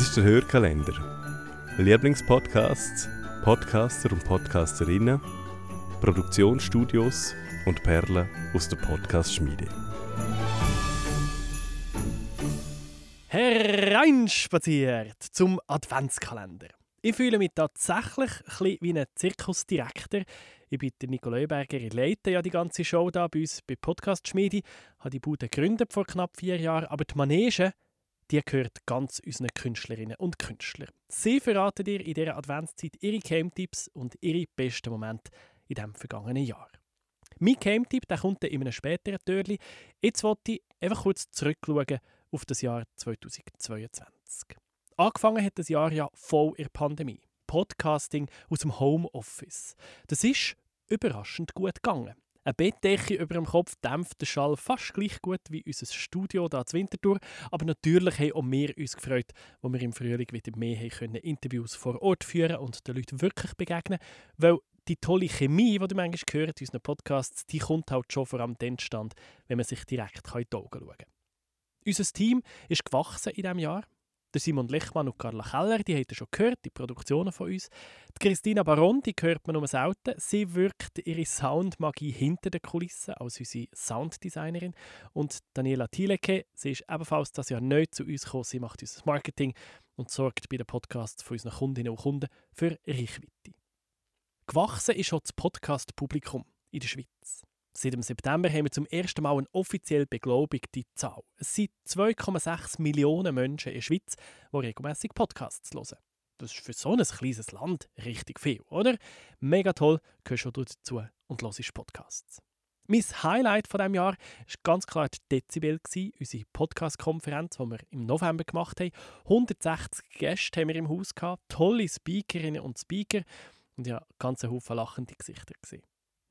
Das ist der Hörkalender. Lieblingspodcasts, Podcaster und Podcasterinnen, Produktionsstudios und Perlen aus der Podcast-Schmiede. Hereinspaziert zum Adventskalender. Ich fühle mich tatsächlich ein wie ein Zirkusdirektor. Ich bin der Nico Leuberger, ich leite ja die ganze Show da bei uns bei Podcast Schmiede, habe die Bude gegründet vor knapp vier Jahren, aber die Manege, die gehört ganz unseren Künstlerinnen und Künstlern. Sie verraten dir in dieser Adventszeit ihre Game-Tipps und ihre besten Momente in diesem vergangenen Jahr. Mein Game-Tipp kommt in einem späteren Türchen. Jetzt wollte ich einfach kurz zurückschauen auf das Jahr 2022. Angefangen hat das Jahr ja voll in der Pandemie. Podcasting aus dem Homeoffice. Das ist überraschend gut gegangen. Eine Bettdecke über dem Kopf dämpft den Schall fast gleich gut wie unser Studio da zu Winterthur. Aber natürlich haben auch wir uns gefreut, wo wir im Frühling wieder mehr können, Interviews vor Ort führen und den Leuten wirklich begegnen. Weil die tolle Chemie, die du manchmal hört in unseren Podcasts, die kommt halt schon vor allem dann stand, wenn man sich direkt in die Augen schauen kann. Unser Team ist gewachsen in diesem Jahr. Der Simon Lechmann und Carla Keller, die habt ihr schon gehört, die Produktionen von uns. Die Christina Baron, die hört man nur selten. Sie wirkt ihre Soundmagie hinter den Kulissen als unsere Sounddesignerin. Und Daniela Thieleke, sie ist ebenfalls das Jahr neu zu uns gekommen. Sie macht unser Marketing und sorgt bei den Podcasts von unseren Kundinnen und Kunden für Reichweite. Gewachsen ist auch das Podcast-Publikum in der Schweiz. Seit dem September haben wir zum ersten Mal eine offiziell beglaubigte Zahl. Es sind 2,6 Millionen Menschen in der Schweiz, die regelmäßig Podcasts hören. Das ist für so ein kleines Land richtig viel, oder? Mega toll, gehörst du dazu und hörst Podcasts. Mein Highlight von diesem Jahr war ganz klar die Dezibel, unsere Podcast-Konferenz, die wir im November gemacht haben. 160 Gäste haben wir im Haus, gehabt, tolle Speakerinnen und Speaker und ja, ganz Haufen lachende Gesichter gesehen.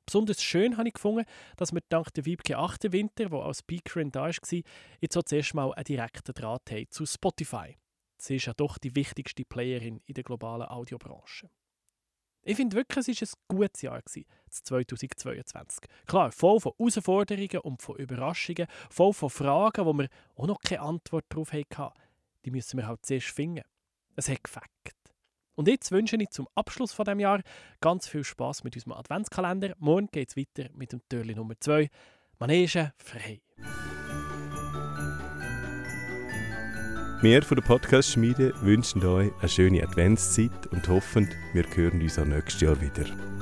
Besonders schön habe ich gefunden, dass wir dank der Wiebke Achterwinter, die als Speakerin da war, jetzt auch zuerst mal einen direkten Draht haben zu Spotify. Sie ist ja doch die wichtigste Playerin in der globalen Audiobranche. Ich finde wirklich, es war ein gutes Jahr, das 2022. Klar, voll von Herausforderungen und von Überraschungen, voll von Fragen, wo wir auch noch keine Antwort darauf hatten. Die müssen wir halt zuerst finden. Es hat gefackt. Und jetzt wünsche ich zum Abschluss von dem Jahr ganz viel Spaß mit unserem Adventskalender. Morgen geht es weiter mit dem Türli Nummer 2. Manege frei. Wir von der Podcast-Schmiede wünschen euch eine schöne Adventszeit und hoffen, wir hören uns auch nächstes Jahr wieder.